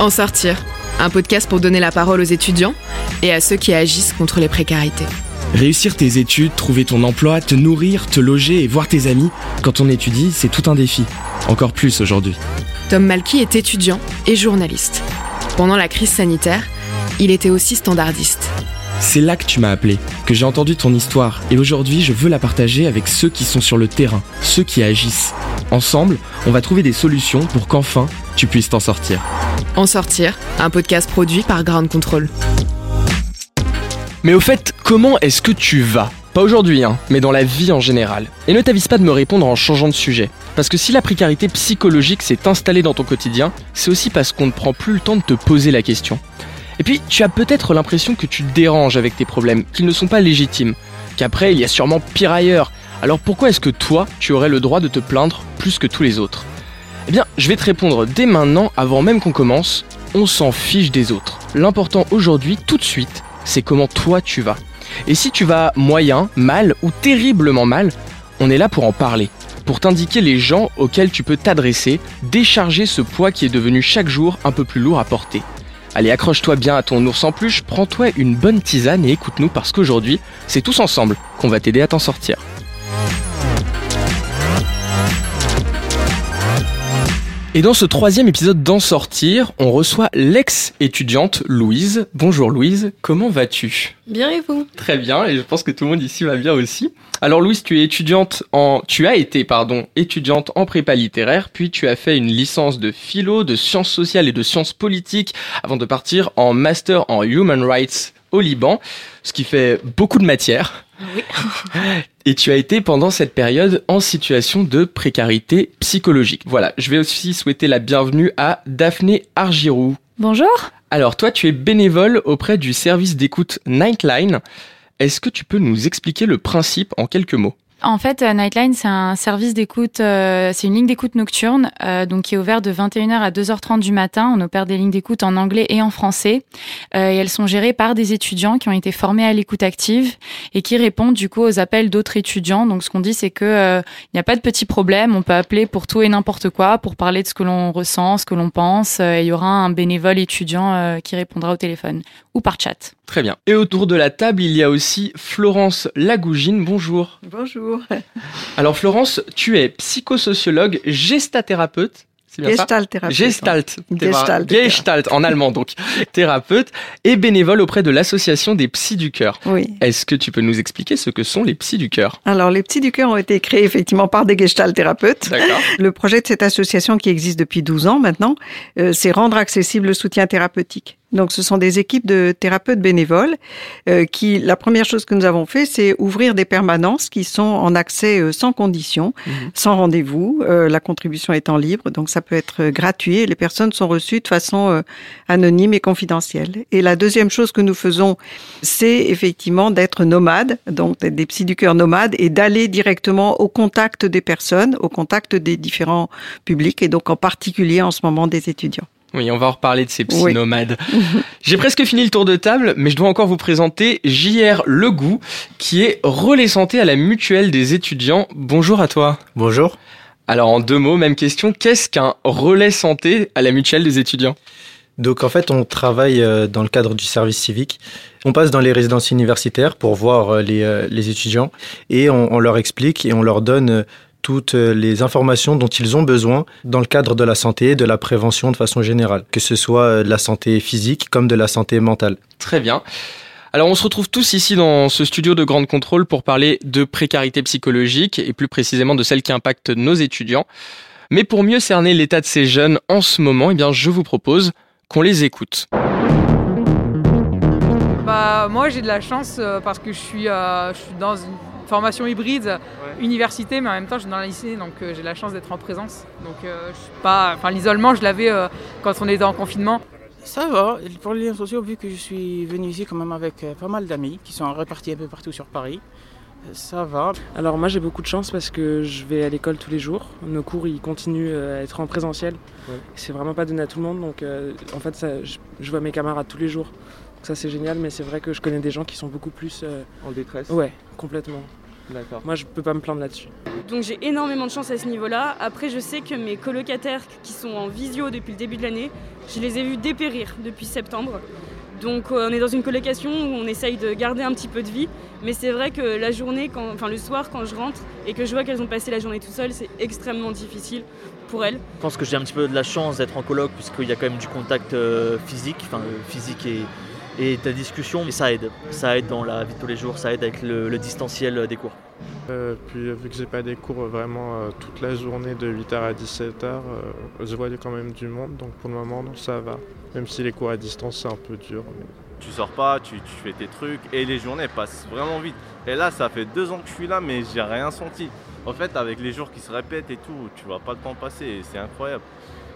En sortir, un podcast pour donner la parole aux étudiants et à ceux qui agissent contre les précarités. Réussir tes études, trouver ton emploi, te nourrir, te loger et voir tes amis, quand on étudie, c'est tout un défi. Encore plus aujourd'hui. Tom Malky est étudiant et journaliste. Pendant la crise sanitaire, il était aussi standardiste. C'est là que tu m'as appelé, que j'ai entendu ton histoire, et aujourd'hui je veux la partager avec ceux qui sont sur le terrain, ceux qui agissent. Ensemble, on va trouver des solutions pour qu'enfin tu puisses t'en sortir. En sortir, un podcast produit par Ground Control. Mais au fait, comment est-ce que tu vas? Pas aujourd'hui, hein, mais dans la vie en général. Et ne t'avise pas de me répondre en changeant de sujet. Parce que si la précarité psychologique s'est installée dans ton quotidien, c'est aussi parce qu'on ne prend plus le temps de te poser la question. Et puis, tu as peut-être l'impression que tu te déranges avec tes problèmes, qu'ils ne sont pas légitimes, qu'après, il y a sûrement pire ailleurs. Alors pourquoi est-ce que toi, tu aurais le droit de te plaindre plus que tous les autres? Eh bien, je vais te répondre dès maintenant, avant même qu'on commence, on s'en fiche des autres. L'important aujourd'hui, tout de suite, c'est comment toi tu vas. Et si tu vas moyen, mal ou terriblement mal, on est là pour en parler, pour t'indiquer les gens auxquels tu peux t'adresser, décharger ce poids qui est devenu chaque jour un peu plus lourd à porter. Allez, accroche-toi bien à ton ours en peluche, prends-toi une bonne tisane et écoute-nous parce qu'aujourd'hui, c'est tous ensemble qu'on va t'aider à t'en sortir. Et dans ce troisième épisode d'En sortir, on reçoit l'ex-étudiante Louise. Bonjour Louise, comment vas-tu? Bien et vous? Très bien, et je pense que tout le monde ici va bien aussi. Alors Louise, tu es étudiante en, tu as été pardon, étudiante en prépa littéraire, puis tu as fait une licence de philo, de sciences sociales et de sciences politiques, avant de partir en master en human rights au Liban, ce qui fait beaucoup de matière. Oui. Et tu as été pendant cette période en situation de précarité psychologique. Voilà, je vais aussi souhaiter la bienvenue à Daphné Argirou. Bonjour. Alors toi, tu es bénévole auprès du service d'écoute Nightline. Est-ce que tu peux nous expliquer le principe en quelques mots? En fait, euh, Nightline, c'est un service d'écoute, euh, c'est une ligne d'écoute nocturne, euh, donc qui est ouverte de 21h à 2h30 du matin. On opère des lignes d'écoute en anglais et en français, et elles sont gérées par des étudiants qui ont été formés à l'écoute active et qui répondent du coup aux appels d'autres étudiants. Donc, ce qu'on dit, c'est que il n'y a pas de petits problèmes. On peut appeler pour tout et n'importe quoi, pour parler de ce que l'on ressent, ce que l'on pense. et il y aura un bénévole étudiant qui répondra au téléphone ou par chat. Très bien. Et autour de la table, il y a aussi Florence Lagougine. Bonjour. Bonjour. Alors Florence, tu es psychosociologue, gestathérapeute. Ça Gestalt-thérapeute. Gestalt, Gestalt. Gestalt en allemand donc, thérapeute et bénévole auprès de l'association des psys du cœur. Oui. Est-ce que tu peux nous expliquer ce que sont les psys du cœur? Alors, les petits du cœur ont été créés effectivement par des Gestalt-thérapeutes. D'accord. Le projet de cette association qui existe depuis 12 ans maintenant, euh, c'est rendre accessible le soutien thérapeutique. Donc, ce sont des équipes de thérapeutes bénévoles euh, qui, la première chose que nous avons fait, c'est ouvrir des permanences qui sont en accès euh, sans condition, Mhm. sans rendez-vous, euh, la contribution étant libre. Donc, ça peut être euh, gratuit et les personnes sont reçues de façon euh, anonyme et confidentielle. Et la deuxième chose que nous faisons, c'est effectivement d'être nomades, donc d'être des psys du cœur nomades et d'aller directement au contact des personnes, au contact des différents publics et donc en particulier en ce moment des étudiants. Oui, on va en reparler de ces psy Oui. nomades. J'ai presque fini le tour de table, mais je dois encore vous présenter JR Legout, qui est relais santé à la mutuelle des étudiants. Bonjour à toi. Bonjour. Alors en deux mots, même question, qu'est-ce qu'un relais santé à la mutuelle des étudiants? Donc en fait, on travaille euh, dans le cadre du service civique. On passe dans les résidences universitaires pour voir euh, les, euh, les étudiants et on, on leur explique et on leur donne toutes euh, les informations dont ils ont besoin dans le cadre de la santé et de la prévention de façon générale, que ce soit euh, de la santé physique comme de la santé mentale. Très bien. Alors on se retrouve tous ici dans ce studio de grande contrôle pour parler de précarité psychologique et plus précisément de celle qui impacte nos étudiants. Mais pour mieux cerner l'état de ces jeunes en ce moment, eh bien je vous propose qu'on les écoute. Bah, moi j'ai de la chance euh, parce que je suis, euh, je suis dans une formation hybride, université, mais en même temps je suis dans la lycée, donc euh, j'ai la chance d'être en présence. Donc euh, je suis pas, enfin l'isolement je l'avais euh, quand on était en confinement. Ça va, pour les liens sociaux, vu que je suis venu ici quand même avec pas mal d'amis qui sont répartis un peu partout sur Paris, ça va. Alors moi j'ai beaucoup de chance parce que je vais à l'école tous les jours. Nos cours ils continuent à être en présentiel. Ouais. C'est vraiment pas donné à tout le monde donc euh, en fait ça, je, je vois mes camarades tous les jours. Donc ça c'est génial mais c'est vrai que je connais des gens qui sont beaucoup plus... euh, En détresse. Ouais, complètement. D'accord. Moi, je peux pas me plaindre là-dessus. Donc j'ai énormément de chance à ce niveau-là. Après, je sais que mes colocataires qui sont en visio depuis le début de l'année, je les ai vus dépérir depuis septembre. Donc euh, on est dans une colocation où on essaye de garder un petit peu de vie. Mais c'est vrai que la journée, quand, enfin le soir, quand je rentre et que je vois qu'elles ont passé la journée tout seules, c'est extrêmement difficile pour elles. Je pense que j'ai un petit peu de la chance d'être en coloc puisqu'il y a quand même du contact euh, physique, enfin euh, physique et, et ta discussion, mais ça aide. Ça aide dans la vie de tous les jours, ça aide avec le, le distanciel des cours. Euh, puis vu que j'ai pas des cours vraiment euh, toute la journée de 8h à 17h, euh, je vois quand même du monde, donc pour le moment non, ça va. Même si les cours à distance c'est un peu dur. mais- Tu sors pas, tu, tu fais tes trucs et les journées passent vraiment vite. Et là, ça fait deux ans que je suis là, mais j'ai rien senti. En fait, avec les jours qui se répètent et tout, tu vois pas le temps passer et c'est incroyable.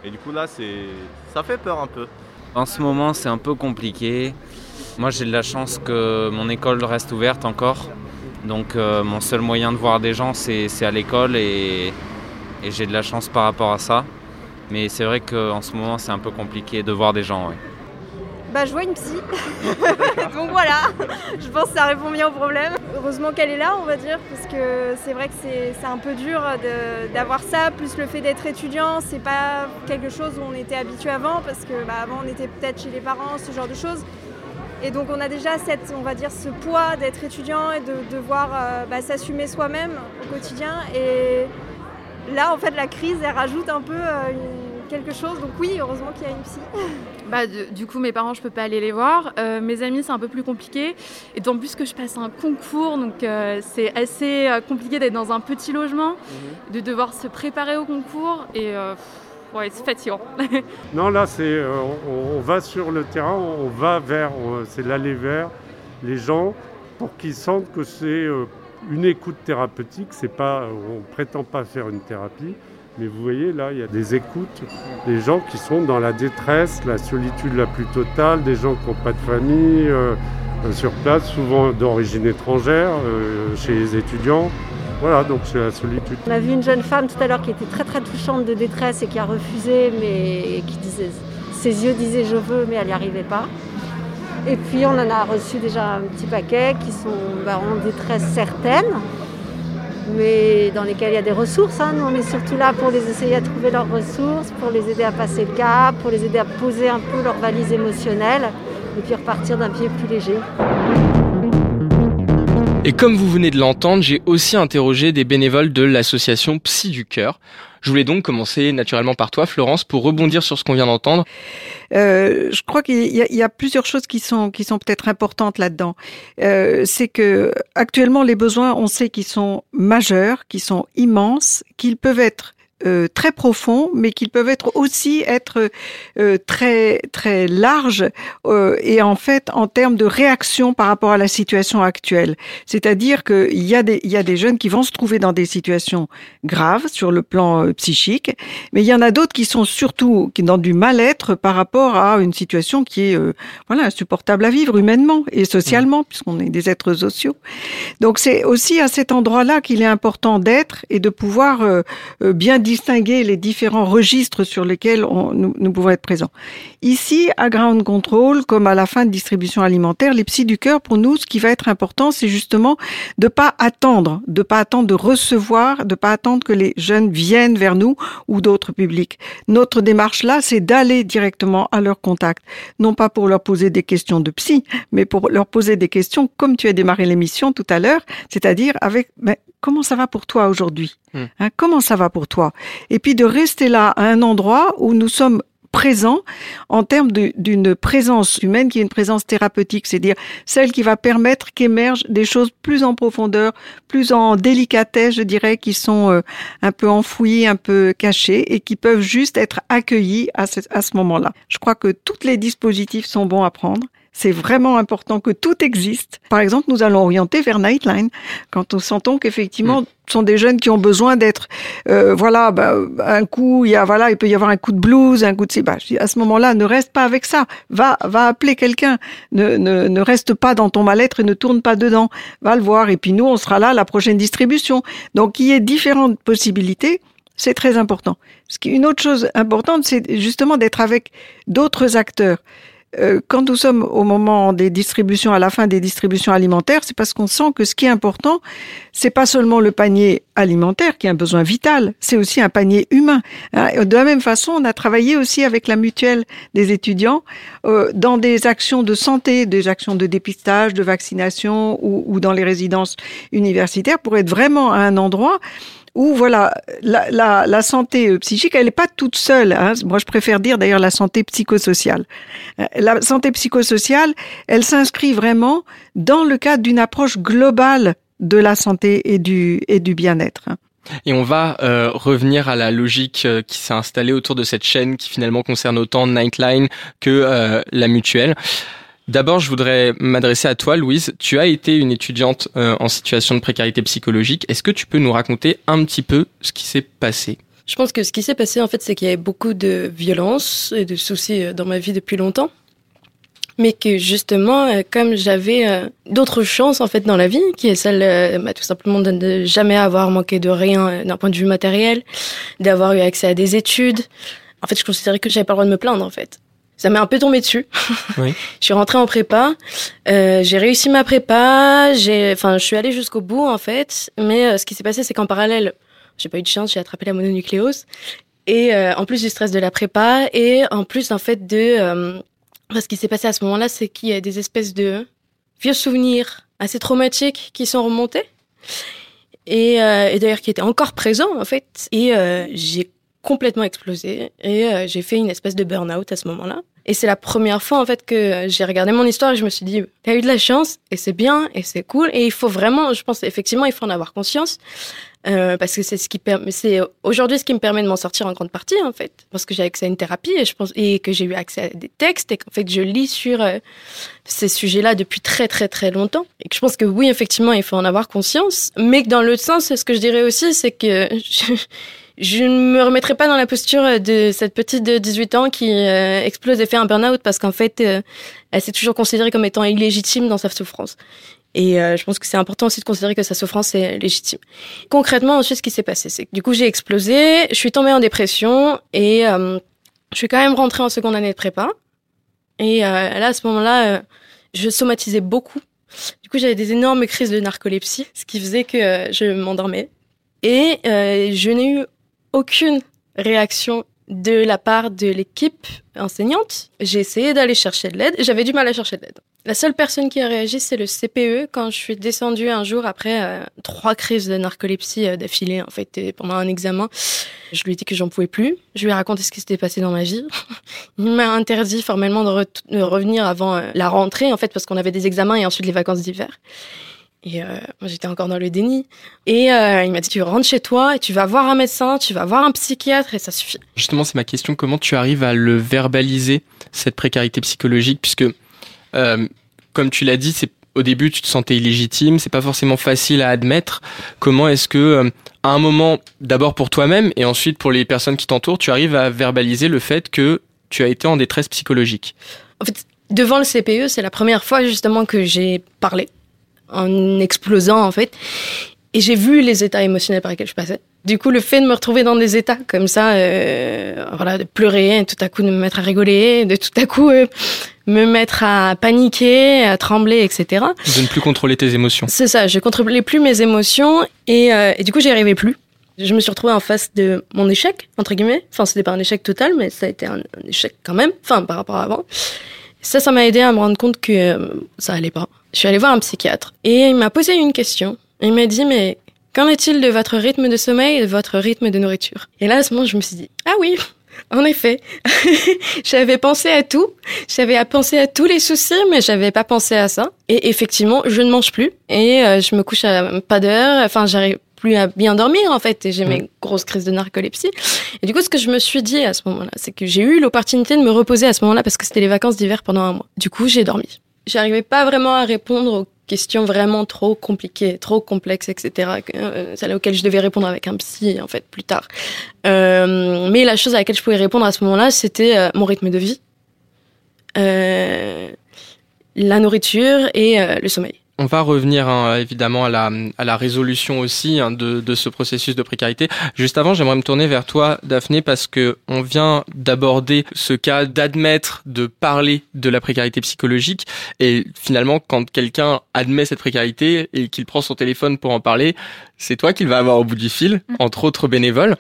Et du coup, là, c'est, ça fait peur un peu. En ce moment, c'est un peu compliqué. Moi, j'ai de la chance que mon école reste ouverte encore. Donc, euh, mon seul moyen de voir des gens, c'est à l'école et, j'ai de la chance par rapport à ça. Mais c'est vrai qu'en ce moment, c'est un peu compliqué de voir des gens. Bah, je vois une psy. Donc voilà, je pense que ça répond bien au problème. Heureusement qu'elle est là, on va dire, parce que c'est vrai que c'est un peu dur d'avoir ça, plus le fait d'être étudiant, c'est pas quelque chose où on était habitué avant, parce que bah, avant on était peut-être chez les parents, ce genre de choses. Et donc on a déjà cette, on va dire, ce poids d'être étudiant et de devoir euh, bah, s'assumer soi-même au quotidien. Et là, en fait, la crise, elle rajoute un peu euh, quelque chose. Donc oui, heureusement qu'il y a une psy. Bah, du, du coup, mes parents, je peux pas aller les voir. Euh, mes amis, c'est un peu plus compliqué. Et d'autant plus que je passe un concours, donc euh, c'est assez euh, compliqué d'être dans un petit logement, de devoir se préparer au concours. Et euh, ouais, c'est fatigant. Non, là, c'est, on, on va sur le terrain, on va vers, c'est l'aller vers les gens pour qu'ils sentent que c'est une écoute thérapeutique. C'est pas, on prétend pas faire une thérapie, mais vous voyez là, il y a des écoutes, des gens qui sont dans la détresse, la solitude la plus totale, des gens qui n'ont pas de famille euh, euh, sur place, souvent d'origine étrangère, euh, chez les étudiants. Voilà, donc c'est la solitude. On a vu une jeune femme tout à l'heure qui était très très touchante de détresse et qui a refusé, mais qui disait, ses yeux disaient je veux, mais elle n'y arrivait pas. Et puis on en a reçu déjà un petit paquet qui sont bah, en détresse certaine, mais dans lesquels il y a des ressources. hein. Nous, on est surtout là pour les essayer à trouver leurs ressources, pour les aider à passer le cap, pour les aider à poser un peu leur valise émotionnelle et puis repartir d'un pied plus léger. Et comme vous venez de l'entendre, j'ai aussi interrogé des bénévoles de l'association Psy du Cœur. Je voulais donc commencer naturellement par toi, Florence, pour rebondir sur ce qu'on vient d'entendre. Euh, je crois qu'il y, y a plusieurs choses qui sont qui sont peut-être importantes là-dedans. Euh, c'est que actuellement les besoins, on sait qu'ils sont majeurs, qu'ils sont immenses, qu'ils peuvent être euh, très profonds, mais qu'ils peuvent être aussi être euh, très très larges euh, et en fait en termes de réaction par rapport à la situation actuelle. C'est-à-dire qu'il y a des il y a des jeunes qui vont se trouver dans des situations graves sur le plan euh, psychique, mais il y en a d'autres qui sont surtout qui dans du mal-être par rapport à une situation qui est euh, voilà insupportable à vivre humainement et socialement puisqu'on est des êtres sociaux. Donc c'est aussi à cet endroit-là qu'il est important d'être et de pouvoir euh, euh, bien distinguer les différents registres sur lesquels nous, pouvons être présents. Ici, à Ground Control, comme à la fin de distribution alimentaire, les psys du cœur, pour nous, ce qui va être important, c'est justement de pas attendre, de pas attendre de recevoir, de pas attendre que les jeunes viennent vers nous ou d'autres publics. Notre démarche là, c'est d'aller directement à leur contact, non pas pour leur poser des questions de psy, mais pour leur poser des questions comme tu as démarré l'émission tout à l'heure, c'est-à-dire avec mais comment ça va pour toi aujourd'hui? Hein, Comment ça va pour toi? Et puis de rester là à un endroit où nous sommes présents en termes d'une présence humaine qui est une présence thérapeutique, c'est-à-dire celle qui va permettre qu'émergent des choses plus en profondeur, plus en délicatesse, je dirais, qui sont euh, un peu enfouies, un peu cachées et qui peuvent juste être accueillies à ce, à ce moment-là. Je crois que tous les dispositifs sont bons à prendre. C'est vraiment important que tout existe. Par exemple, nous allons orienter vers Nightline quand nous sentons qu'effectivement, ce sont des jeunes qui ont besoin d'être, euh, voilà, bah, un coup, il y a, voilà, il peut y avoir un coup de blues, un coup de, bah, je dis, à ce moment-là, ne reste pas avec ça. Va, va appeler quelqu'un. Ne, ne, ne reste pas dans ton mal-être et ne tourne pas dedans. Va le voir. Et puis nous, on sera là à la prochaine distribution. Donc, il y ait différentes possibilités. C'est très important. Ce qui, une autre chose importante, c'est justement d'être avec d'autres acteurs euh, quand nous sommes au moment des distributions, à la fin des distributions alimentaires, c'est parce qu'on sent que ce qui est important, c'est pas seulement le panier alimentaire qui est un besoin vital, c'est aussi un panier humain. Hein. De la même façon, on a travaillé aussi avec la mutuelle des étudiants euh, dans des actions de santé, des actions de dépistage, de vaccination ou dans les résidences universitaires pour être vraiment à un endroit où voilà la, santé euh, psychique, elle n'est pas toute seule. Hein. Moi, je préfère dire d'ailleurs la santé psychosociale. Euh, la santé psychosociale, elle s'inscrit vraiment dans le cadre d'une approche globale de la santé et du et du bien-être. Hein. Et on va euh, revenir à la logique qui s'est installée autour de cette chaîne qui finalement concerne autant Nightline que la mutuelle. D'abord, je voudrais m'adresser à toi, Louise. Tu as été une étudiante euh, en situation de précarité psychologique. Est-ce que tu peux nous raconter un petit peu ce qui s'est passé? Je pense que ce qui s'est passé, en fait, c'est qu'il y avait beaucoup de violence et de soucis euh, dans ma vie depuis longtemps. Mais que justement, euh, comme j'avais d'autres chances en fait dans la vie, qui est celle bah, tout simplement de ne jamais avoir manqué de rien d'un point de vue matériel, d'avoir eu accès à des études, en fait, je considérais que j'avais pas le droit de me plaindre en fait ça m'est un peu tombé dessus. Oui. je suis rentrée en prépa, euh, j'ai réussi ma prépa, j'ai, enfin, je suis allée jusqu'au bout en fait. Mais euh, ce qui s'est passé, c'est qu'en parallèle, j'ai pas eu de chance, j'ai attrapé la mononucléose. Et euh, en plus du stress de la prépa, et en plus en fait de, euh, ce qui s'est passé à ce moment-là, c'est qu'il y a des espèces de vieux souvenirs assez traumatiques qui sont remontés. Et, euh, et d'ailleurs qui étaient encore présents en fait. Et euh, j'ai complètement explosé et euh, j'ai fait une espèce de burn-out à ce moment-là. Et c'est la première fois en fait que j'ai regardé mon histoire et je me suis dit, t'as eu de la chance et c'est bien et c'est cool et il faut vraiment, je pense effectivement, il faut en avoir conscience euh, parce que c'est ce qui c'est aujourd'hui ce qui me permet de m'en sortir en grande partie en fait, parce que j'ai accès à une thérapie et je pense et que j'ai eu accès à des textes et qu'en fait je lis sur euh, ces sujets-là depuis très très très longtemps et que je pense que oui effectivement il faut en avoir conscience, mais que dans l'autre sens, ce que je dirais aussi, c'est que je ne me remettrai pas dans la posture de cette petite de 18 ans qui euh, explose et fait un burn-out parce qu'en fait, euh, elle s'est toujours considérée comme étant illégitime dans sa souffrance. Et euh, je pense que c'est important aussi de considérer que sa souffrance est légitime. Concrètement, ensuite, ce qui s'est passé, c'est que du coup, j'ai explosé, je suis tombée en dépression et euh, je suis quand même rentrée en seconde année de prépa. Et euh, là, à ce moment-là, je somatisais beaucoup. Du coup, j'avais des énormes crises de narcolepsie, ce qui faisait que je m'endormais. Et je n'ai eu aucune réaction de la part de l'équipe enseignante. J'ai essayé d'aller chercher de l'aide. J'avais du mal à chercher de l'aide. La seule personne qui a réagi, c'est le CPE quand je suis descendue un jour après euh, trois crises de narcolepsie euh, d'affilée, en fait, pendant un examen. Je lui ai dit que j'en pouvais plus. Je lui ai raconté ce qui s'était passé dans ma vie. Il m'a interdit formellement de revenir avant euh, la rentrée, en fait, parce qu'on avait des examens et ensuite les vacances d'hiver. Et euh, moi, j'étais encore dans le déni. Et euh, il m'a dit, tu rentres chez toi et tu vas voir un médecin, tu vas voir un psychiatre et ça suffit. Justement, c'est ma question. Comment tu arrives à le verbaliser, cette précarité psychologique? Puisque, euh, comme tu l'as dit, c'est au début, tu te sentais illégitime, c'est pas forcément facile à admettre. Comment est-ce que, à un moment, d'abord pour toi-même et ensuite pour les personnes qui t'entourent, tu arrives à verbaliser le fait que tu as été en détresse psychologique? En fait, devant le CPE, c'est la première fois justement que j'ai parlé en explosant en fait. Et j'ai vu les états émotionnels par lesquels je passais. Du coup, le fait de me retrouver dans des états comme ça, euh, voilà, de pleurer, tout à coup de me mettre à rigoler, de tout à coup euh, me mettre à paniquer, à trembler, etc. De ne plus contrôler tes émotions. C'est ça, je contrôlais plus mes émotions et, euh, et du coup, j'y arrivais plus. Je me suis retrouvée en face de mon échec, entre guillemets. Enfin, c'était pas un échec total, mais ça a été un, un échec quand même, enfin, par rapport à avant. Ça, ça m'a aidé à me rendre compte que euh, ça allait pas. Je suis allée voir un psychiatre et il m'a posé une question. Il m'a dit, mais qu'en est-il de votre rythme de sommeil et de votre rythme de nourriture? Et là, à ce moment, je me suis dit, ah oui, en effet, j'avais pensé à tout, j'avais pensé à tous les soucis, mais j'avais pas pensé à ça. Et effectivement, je ne mange plus et euh, je me couche à pas d'heure. Enfin, j'arrive plus à bien dormir en fait et j'ai mes grosses crises de narcolepsie. Et du coup, ce que je me suis dit à ce moment-là, c'est que j'ai eu l'opportunité de me reposer à ce moment-là parce que c'était les vacances d'hiver pendant un mois. Du coup, j'ai dormi. J'arrivais pas vraiment à répondre aux questions vraiment trop compliquées, trop complexes, etc. euh, Celles auxquelles je devais répondre avec un psy en fait plus tard. Euh, mais la chose à laquelle je pouvais répondre à ce moment-là, c'était euh, mon rythme de vie, la nourriture et le sommeil. On va revenir hein, évidemment à la, à la résolution aussi hein, de, de, ce processus de précarité. Juste avant, j'aimerais me tourner vers toi, Daphné, parce que on vient d'aborder ce cas d'admettre, de parler de la précarité psychologique, et finalement, quand quelqu'un admet cette précarité et qu'il prend son téléphone pour en parler, c'est toi qu'il va avoir au bout du fil, mm. entre autres bénévoles.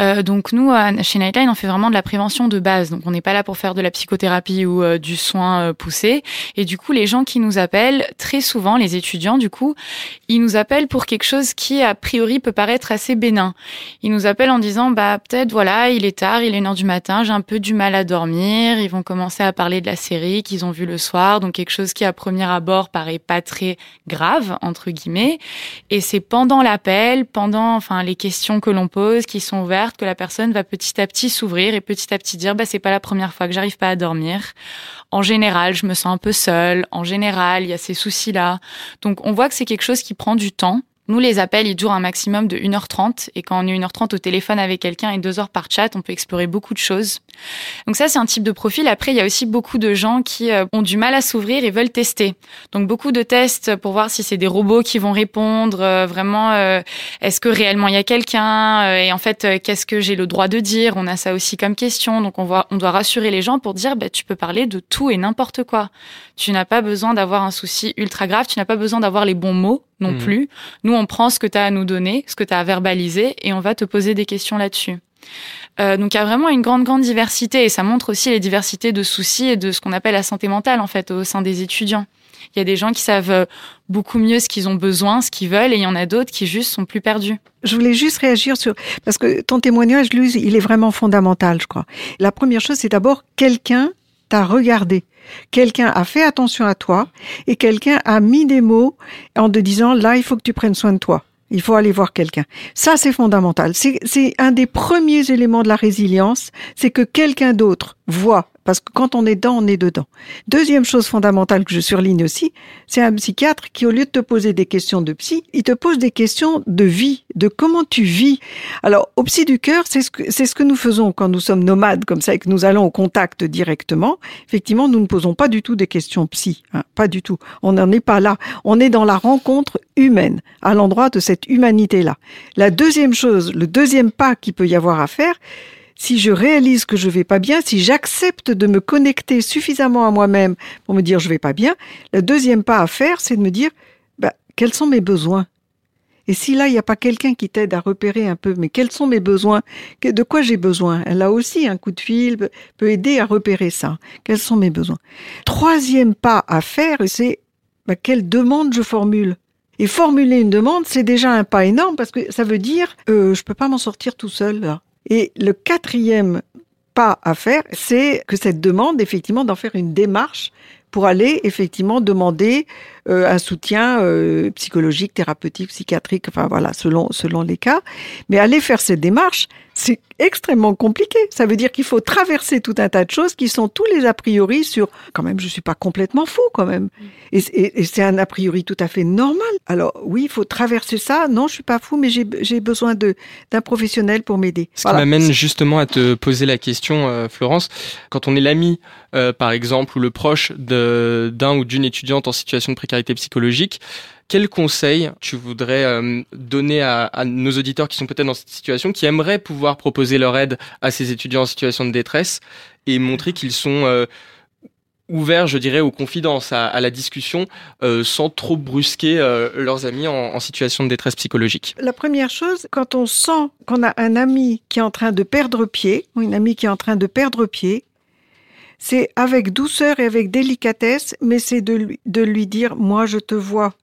Euh, donc nous, chez Nightline, on fait vraiment de la prévention de base. Donc on n'est pas là pour faire de la psychothérapie ou euh, du soin euh, poussé. Et du coup, les gens qui nous appellent, très souvent, les étudiants, du coup, ils nous appellent pour quelque chose qui, a priori, peut paraître assez bénin. Ils nous appellent en disant, bah peut-être, voilà, il est tard, il est une heure du matin, j'ai un peu du mal à dormir. Ils vont commencer à parler de la série qu'ils ont vue le soir, donc quelque chose qui, à premier abord, paraît pas très grave, entre guillemets. Et c'est pendant la l'appel, pendant enfin les questions que l'on pose, qui sont ouvertes, que la personne va petit à petit s'ouvrir et petit à petit dire bah c'est pas la première fois que j'arrive pas à dormir. En général, je me sens un peu seule. En général, il y a ces soucis-là. Donc on voit que c'est quelque chose qui prend du temps nous, les appels, ils durent un maximum de 1h30. Et quand on est 1h30 au téléphone avec quelqu'un et 2 heures par chat, on peut explorer beaucoup de choses. Donc ça, c'est un type de profil. Après, il y a aussi beaucoup de gens qui euh, ont du mal à s'ouvrir et veulent tester. Donc beaucoup de tests pour voir si c'est des robots qui vont répondre. Euh, vraiment, euh, est-ce que réellement il y a quelqu'un Et en fait, qu'est-ce que j'ai le droit de dire? On a ça aussi comme question. Donc on, voit, on doit rassurer les gens pour dire, bah, tu peux parler de tout et n'importe quoi. Tu n'as pas besoin d'avoir un souci ultra grave. Tu n'as pas besoin d'avoir les bons mots non mmh. plus. Nous, on prend ce que tu as à nous donner, ce que tu as à verbaliser, et on va te poser des questions là-dessus. Euh, donc il y a vraiment une grande grande diversité et ça montre aussi les diversités de soucis et de ce qu'on appelle la santé mentale en fait au sein des étudiants. Il y a des gens qui savent beaucoup mieux ce qu'ils ont besoin, ce qu'ils veulent, et il y en a d'autres qui juste sont plus perdus. Je voulais juste réagir sur parce que ton témoignage, lui, il est vraiment fondamental, je crois. La première chose, c'est d'abord quelqu'un t'a regardé. Quelqu'un a fait attention à toi et quelqu'un a mis des mots en te disant là, il faut que tu prennes soin de toi. Il faut aller voir quelqu'un. Ça, c'est fondamental. C'est un des premiers éléments de la résilience, c'est que quelqu'un d'autre voit parce que quand on est dedans, on est dedans. Deuxième chose fondamentale que je surligne aussi, c'est un psychiatre qui, au lieu de te poser des questions de psy, il te pose des questions de vie, de comment tu vis. Alors, au psy du cœur, c'est ce que, c'est ce que nous faisons quand nous sommes nomades comme ça et que nous allons au contact directement. Effectivement, nous ne posons pas du tout des questions psy, hein, pas du tout. On n'en est pas là. On est dans la rencontre humaine, à l'endroit de cette humanité-là. La deuxième chose, le deuxième pas qu'il peut y avoir à faire, si je réalise que je vais pas bien, si j'accepte de me connecter suffisamment à moi-même pour me dire je vais pas bien, le deuxième pas à faire, c'est de me dire bah, quels sont mes besoins? Et si là, il n'y a pas quelqu'un qui t'aide à repérer un peu, mais quels sont mes besoins? De quoi j'ai besoin? Là aussi, un coup de fil peut aider à repérer ça. Quels sont mes besoins? Troisième pas à faire, c'est bah, quelle demande je formule? Et formuler une demande, c'est déjà un pas énorme parce que ça veut dire euh, je peux pas m'en sortir tout seul. Et le quatrième pas à faire, c'est que cette demande, effectivement, d'en faire une démarche pour aller effectivement demander euh, un soutien euh, psychologique, thérapeutique, psychiatrique, enfin voilà, selon selon les cas. Mais aller faire cette démarche, c'est extrêmement compliqué. Ça veut dire qu'il faut traverser tout un tas de choses qui sont tous les a priori sur. Quand même, je suis pas complètement fou quand même. Et, et, et c'est un a priori tout à fait normal. Alors oui, il faut traverser ça. Non, je suis pas fou, mais j'ai besoin de d'un professionnel pour m'aider. Ce qui m'amène justement à te poser la question, euh, Florence. Quand on est l'ami, par exemple, ou le proche d'un ou d'une étudiante en situation de précarité psychologique. Quel conseil tu voudrais euh, donner à, nos auditeurs qui sont peut-être dans cette situation, qui aimeraient pouvoir proposer leur aide à ces étudiants en situation de détresse et montrer qu'ils sont euh, ouverts, je dirais, aux confidences, à, la discussion, euh, sans trop brusquer leurs amis en, situation de détresse psychologique? La première chose, quand on sent qu'on a un ami qui est en train de perdre pied, ou une amie qui est en train de perdre pied, c'est avec douceur et avec délicatesse, mais c'est de lui dire, moi je te vois,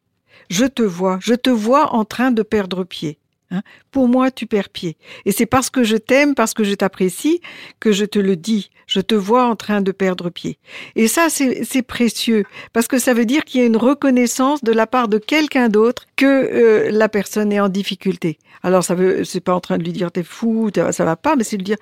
je te vois, je te vois en train de perdre pied. Hein. Pour moi, tu perds pied. Et c'est parce que je t'aime, parce que je t'apprécie, que je te le dis. Je te vois en train de perdre pied. Et ça, c'est précieux, parce que ça veut dire qu'il y a une reconnaissance de la part de quelqu'un d'autre que euh, la personne est en difficulté. Alors, ça veut, c'est pas en train de lui dire t'es fou, ça va pas, mais c'est de dire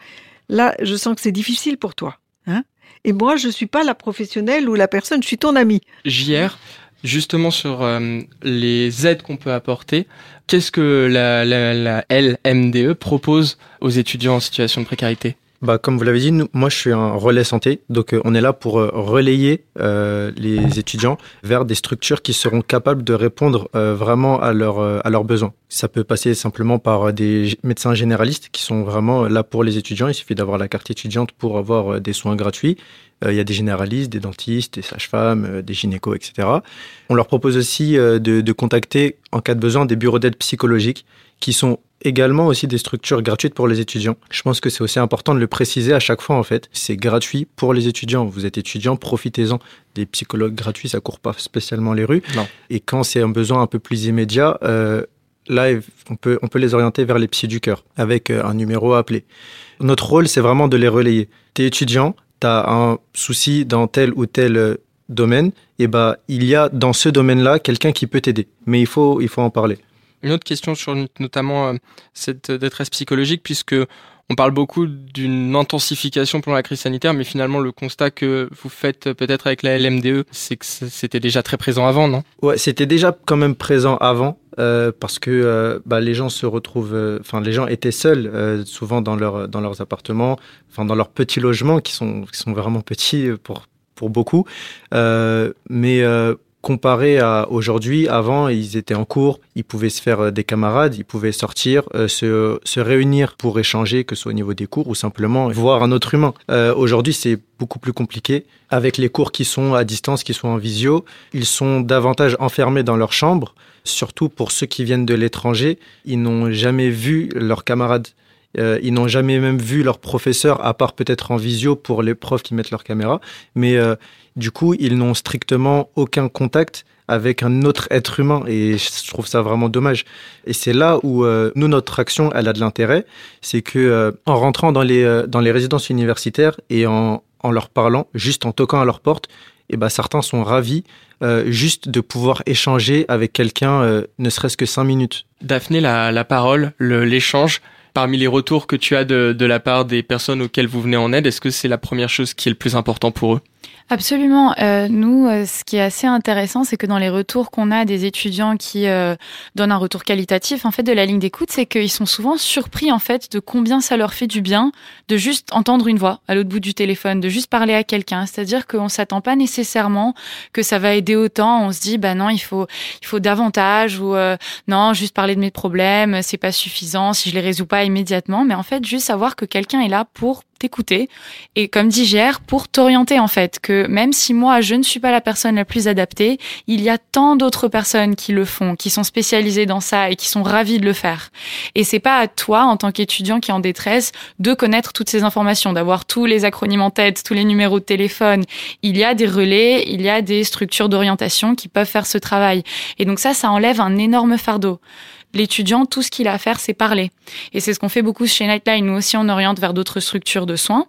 là, je sens que c'est difficile pour toi. Hein et moi, je suis pas la professionnelle ou la personne, je suis ton ami. JR, justement sur euh, les aides qu'on peut apporter, qu'est-ce que la, la, la, LMDE propose aux étudiants en situation de précarité? Bah, Comme vous l'avez dit, moi je suis un relais santé, donc euh, on est là pour euh, relayer euh, les étudiants vers des structures qui seront capables de répondre vraiment à, leur, à leurs besoins. Ça peut passer simplement par des médecins généralistes qui sont vraiment là pour les étudiants. Il suffit d'avoir la carte étudiante pour avoir des soins gratuits. Il y a des généralistes, des dentistes, des sages-femmes, des gynécos, etc. On leur propose aussi de contacter, en cas de besoin, des bureaux d'aide psychologique qui sont également aussi des structures gratuites pour les étudiants. Je pense que c'est aussi important de le préciser à chaque fois en fait. C'est gratuit pour les étudiants. Vous êtes étudiant, profitez-en. Des psychologues gratuits, ça court pas spécialement les rues. Non. Et quand c'est un besoin un peu plus immédiat, euh, là on peut, on peut les orienter vers les psys du cœur avec euh, un numéro à appeler. Notre rôle, c'est vraiment de les relayer. T'es étudiant, t'as un souci dans tel ou tel euh, domaine, et bah il y a dans ce domaine-là quelqu'un qui peut t'aider. Mais il faut, il faut en parler. Une autre question sur notamment euh, cette détresse psychologique, puisque on parle beaucoup d'une intensification pendant la crise sanitaire, mais finalement le constat que vous faites euh, peut-être avec la LMDE, c'est que c'était déjà très présent avant, non? Ouais, c'était déjà quand même présent avant euh, parce que bah, les gens se retrouvent, enfin les gens étaient seuls souvent dans leur dans leurs appartements, enfin dans leurs petits logements qui sont qui sont vraiment petits pour pour beaucoup, mais comparé à aujourd'hui, avant ils étaient en cours, ils pouvaient se faire euh, des camarades, ils pouvaient sortir, euh, se réunir pour échanger, que ce soit au niveau des cours ou simplement voir un autre humain. Euh, aujourd'hui c'est beaucoup plus compliqué avec les cours qui sont à distance, qui sont en visio. Ils sont davantage enfermés dans leur chambre, surtout pour ceux qui viennent de l'étranger. Ils n'ont jamais vu leurs camarades. Euh, ils n'ont jamais même vu leur professeur, à part peut-être en visio pour les profs qui mettent leur caméra. Mais euh, du coup, ils n'ont strictement aucun contact avec un autre être humain et je trouve ça vraiment dommage. Et c'est là où euh, nous notre action elle a de l'intérêt, c'est que en rentrant dans les dans les résidences universitaires et en en leur parlant, juste en toquant à leur porte, et ben certains sont ravis juste de pouvoir échanger avec quelqu'un, ne serait-ce que cinq minutes. Daphné, la, la parole, le- l'échange, parmi les retours que tu as de, la part des personnes auxquelles vous venez en aide, est-ce que c'est la première chose qui est le plus important pour eux? Absolument. Euh, nous, euh, ce qui est assez intéressant, c'est que dans les retours qu'on a des étudiants qui euh, donnent un retour qualitatif en fait de la ligne d'écoute, c'est qu'ils sont souvent surpris en fait de combien ça leur fait du bien de juste entendre une voix à l'autre bout du téléphone, de juste parler à quelqu'un. C'est-à-dire qu'on s'attend pas nécessairement que ça va aider autant. On se dit bah non, il faut il faut davantage ou euh, non, juste parler de mes problèmes, c'est pas suffisant si je les résous pas immédiatement. Mais en fait, juste savoir que quelqu'un est là pour t'écouter. Et comme dit GR pour t'orienter en fait que même si moi je ne suis pas la personne la plus adaptée il y a tant d'autres personnes qui le font qui sont spécialisées dans ça et qui sont ravies de le faire. Et c'est pas à toi en tant qu'étudiant qui est en détresse de connaître toutes ces informations d'avoir tous les acronymes en tête tous les numéros de téléphone. Il y a des relais il y a des structures d'orientation qui peuvent faire ce travail. Et donc ça ça enlève un énorme fardeau l'étudiant, tout ce qu'il a à faire, c'est parler. Et c'est ce qu'on fait beaucoup chez Nightline. Nous aussi, on oriente vers d'autres structures de soins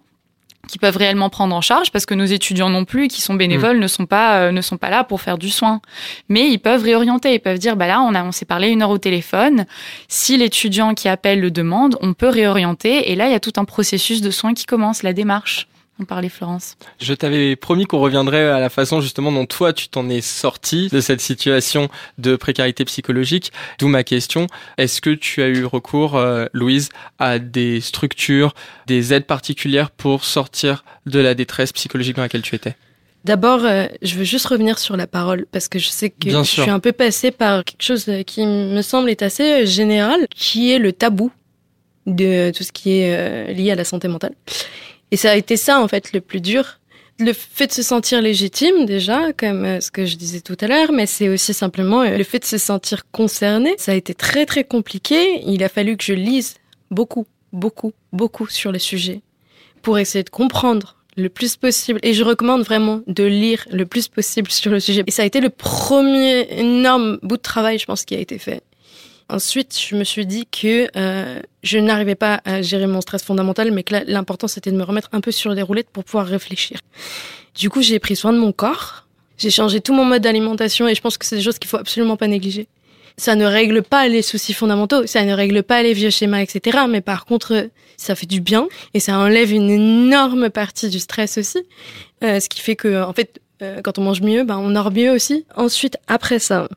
qui peuvent réellement prendre en charge parce que nos étudiants non plus qui sont bénévoles ne sont pas euh, ne sont pas là pour faire du soin. Mais ils peuvent réorienter. Ils peuvent dire bah là on a on s'est parlé une heure au téléphone. Si l'étudiant qui appelle le demande on peut réorienter. Et là il y a tout un processus de soins qui commence la démarche on parlait Florence Je t'avais promis qu'on reviendrait à la façon justement dont toi tu t'en es sorti de cette situation de précarité psychologique. D'où ma question. Est-ce que tu as eu recours, euh, Louise, à des structures, des aides particulières pour sortir de la détresse psychologique dans laquelle tu étais? D'abord, euh, je veux juste revenir sur la parole parce que je sais que Bien je sûr. suis un peu passée par quelque chose euh, qui me semble être assez général, qui est le tabou de tout ce qui est euh, lié à la santé mentale. Et ça a été ça, en fait, le plus dur. Le fait de se sentir légitime, déjà, comme euh, ce que je disais tout à l'heure, mais c'est aussi simplement euh, le fait de se sentir concerné. Ça a été très, très compliqué. Il a fallu que je lise beaucoup, beaucoup, beaucoup sur le sujet pour essayer de comprendre le plus possible. Et je recommande vraiment de lire le plus possible sur le sujet. Et ça a été le premier énorme bout de travail, je pense, qui a été fait. Ensuite, je me suis dit que euh, je n'arrivais pas à gérer mon stress fondamental, mais que l'important, c'était de me remettre un peu sur les roulettes pour pouvoir réfléchir. Du coup, j'ai pris soin de mon corps. J'ai changé tout mon mode d'alimentation et je pense que c'est des choses qu'il faut absolument pas négliger. Ça ne règle pas les soucis fondamentaux, ça ne règle pas les vieux schémas, etc. Mais par contre, ça fait du bien et ça enlève une énorme partie du stress aussi. Euh, ce qui fait que, en fait, euh, quand on mange mieux, ben, on dort mieux aussi. Ensuite, après ça,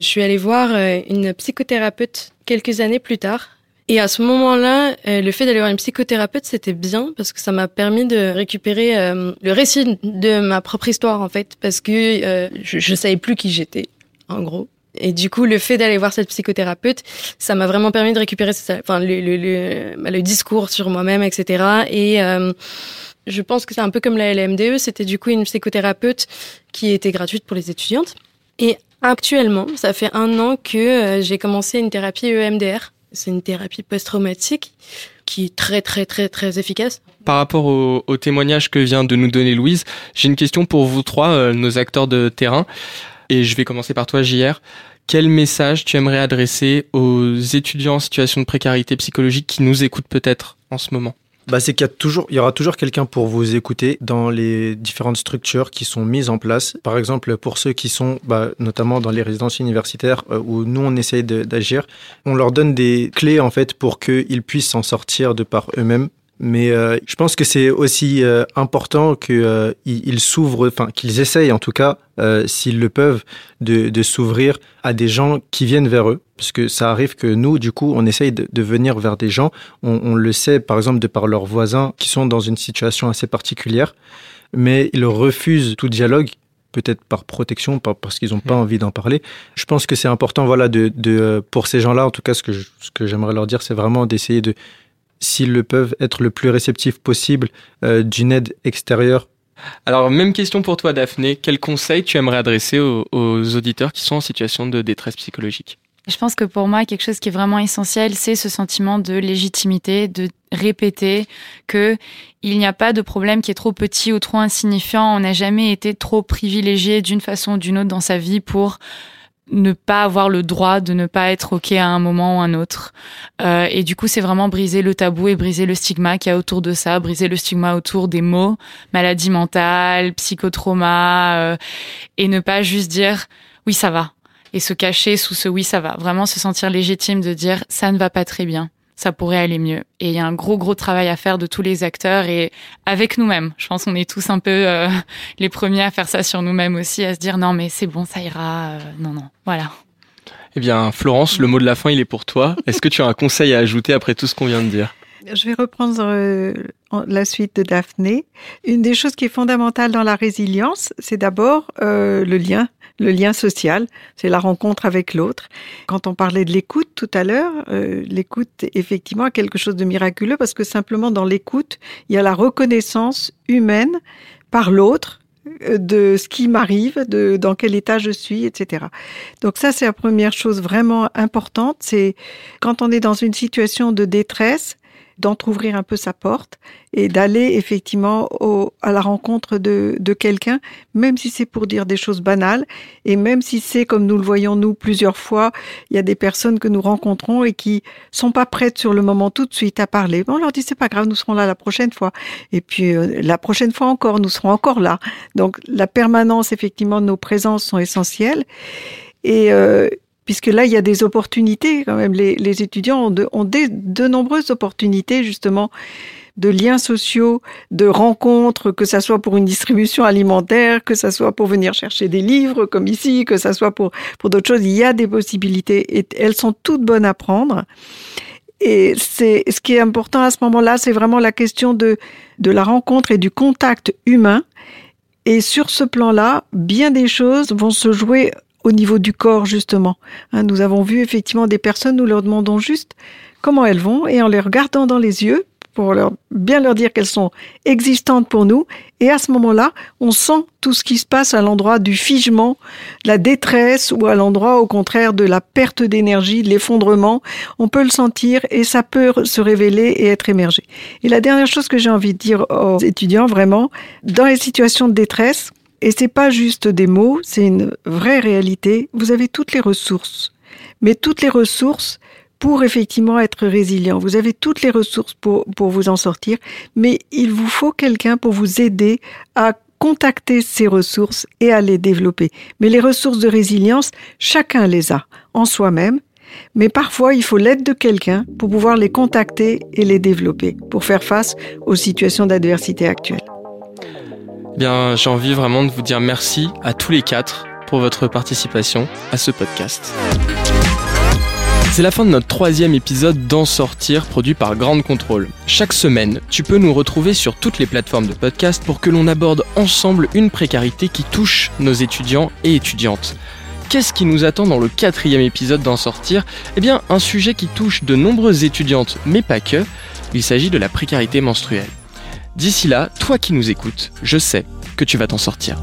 je suis allée voir euh, une psychothérapeute quelques années plus tard. Et à ce moment-là, euh, le fait d'aller voir une psychothérapeute, c'était bien parce que ça m'a permis de récupérer euh, le récit de ma propre histoire en fait, parce que je, je savais plus qui j'étais, en gros. Et du coup, le fait d'aller voir cette psychothérapeute, ça m'a vraiment permis de récupérer enfin, bah, le discours sur moi-même, etc. Et je pense que c'est un peu comme la LMDE, c'était du coup une psychothérapeute qui était gratuite pour les étudiantes. Et actuellement, ça fait un an que j'ai commencé une thérapie EMDR c'est une thérapie post-traumatique qui est très très très très efficace. Par rapport au, au, témoignage que vient de nous donner Louise, j'ai une question pour vous trois, euh, nos acteurs de terrain. Et je vais commencer par toi, JR. Quel message tu aimerais adresser aux étudiants en situation de précarité psychologique qui nous écoutent peut-être en ce moment? Bah, c'est qu'il y, a toujours, il y aura toujours quelqu'un pour vous écouter dans les différentes structures qui sont mises en place. Par exemple, pour ceux qui sont bah, notamment dans les résidences universitaires euh, où nous, on essaye d'agir, on leur donne des clés en fait pour qu'ils puissent s'en sortir de par eux-mêmes mais euh, je pense que c'est aussi euh, important qu'ils euh, ils s'ouvrent, enfin qu'ils essayent en tout cas, euh, s'ils le peuvent, de, de s'ouvrir à des gens qui viennent vers eux. Parce que ça arrive que nous, du coup, on essaye de, de venir vers des gens. On, on, le sait, par exemple, de par leurs voisins qui sont dans une situation assez particulière, mais ils refusent tout dialogue peut-être par protection, parce qu'ils n'ont pas envie d'en parler. Je pense que c'est important, voilà, de, de, pour ces gens-là, en tout cas, ce que, je, ce que j'aimerais leur dire, c'est vraiment d'essayer de, s'ils le peuvent, être le plus réceptif possible euh, d'une aide extérieure. Alors, même question pour toi, Daphné. Quel conseil tu aimerais adresser aux, aux auditeurs qui sont en situation de détresse psychologique? Je pense que pour moi, quelque chose qui est vraiment essentiel, c'est ce sentiment de légitimité, de répéter que il n'y a pas de problème qui est trop petit ou trop insignifiant. On n'a jamais été trop privilégié d'une façon ou d'une autre dans sa vie pour ne pas avoir le droit de ne pas être ok à un moment ou un autre. Euh, et du coup, c'est vraiment briser le tabou et briser le stigma qu'il y a autour de ça, briser le stigma autour des mots, maladie mentale, psychotrauma, euh, et ne pas juste dire oui ça va et se cacher sous ce oui ça va. Vraiment se sentir légitime de dire ça ne va pas très bien ça pourrait aller mieux. Et il y a un gros gros travail à faire de tous les acteurs et avec nous-mêmes. Je pense qu'on est tous un peu euh, les premiers à faire ça sur nous-mêmes aussi, à se dire non mais c'est bon, ça ira. Euh, non non, voilà. Eh bien, Florence, le mot de la fin, il est pour toi. Est-ce que tu as un conseil à ajouter après tout ce qu'on vient de dire? Je vais reprendre euh, la suite de Daphné. Une des choses qui est fondamentale dans la résilience, c'est d'abord euh, le lien, le lien social, c'est la rencontre avec l'autre. Quand on parlait de l'écoute tout à l'heure, euh, l'écoute effectivement a quelque chose de miraculeux parce que simplement dans l'écoute, il y a la reconnaissance humaine par l'autre euh, de ce qui m'arrive, de dans quel état je suis, etc. Donc ça, c'est la première chose vraiment importante. C'est quand on est dans une situation de détresse, d'entrouvrir un peu sa porte et d'aller effectivement au, à la rencontre de, de quelqu'un, même si c'est pour dire des choses banales et même si c'est comme nous le voyons nous plusieurs fois, il y a des personnes que nous rencontrons et qui sont pas prêtes sur le moment tout de suite à parler. On leur dit c'est pas grave, nous serons là la prochaine fois. Et puis euh, la prochaine fois encore, nous serons encore là. Donc la permanence effectivement de nos présences sont essentielles. Et euh, puisque là, il y a des opportunités quand même. Les, les étudiants ont, de, ont des, de nombreuses opportunités justement de liens sociaux, de rencontres, que ça soit pour une distribution alimentaire, que ça soit pour venir chercher des livres comme ici, que ça soit pour, pour d'autres choses. Il y a des possibilités et elles sont toutes bonnes à prendre. Et c'est ce qui est important à ce moment-là, c'est vraiment la question de, de la rencontre et du contact humain. Et sur ce plan-là, bien des choses vont se jouer au niveau du corps, justement. Hein, nous avons vu effectivement des personnes, nous leur demandons juste comment elles vont et en les regardant dans les yeux, pour leur, bien leur dire qu'elles sont existantes pour nous. Et à ce moment-là, on sent tout ce qui se passe à l'endroit du figement, la détresse ou à l'endroit au contraire de la perte d'énergie, de l'effondrement. On peut le sentir et ça peut se révéler et être émergé. Et la dernière chose que j'ai envie de dire aux étudiants, vraiment, dans les situations de détresse, et c'est pas juste des mots, c'est une vraie réalité. Vous avez toutes les ressources, mais toutes les ressources pour effectivement être résilient. Vous avez toutes les ressources pour, pour vous en sortir, mais il vous faut quelqu'un pour vous aider à contacter ces ressources et à les développer. Mais les ressources de résilience, chacun les a en soi-même, mais parfois il faut l'aide de quelqu'un pour pouvoir les contacter et les développer, pour faire face aux situations d'adversité actuelles. Bien, j'ai envie vraiment de vous dire merci à tous les quatre pour votre participation à ce podcast. C'est la fin de notre troisième épisode d'En Sortir, produit par Grande Contrôle. Chaque semaine, tu peux nous retrouver sur toutes les plateformes de podcast pour que l'on aborde ensemble une précarité qui touche nos étudiants et étudiantes. Qu'est-ce qui nous attend dans le quatrième épisode d'En Sortir? Eh bien, un sujet qui touche de nombreuses étudiantes, mais pas que. Il s'agit de la précarité menstruelle. D'ici là, toi qui nous écoutes, je sais que tu vas t'en sortir.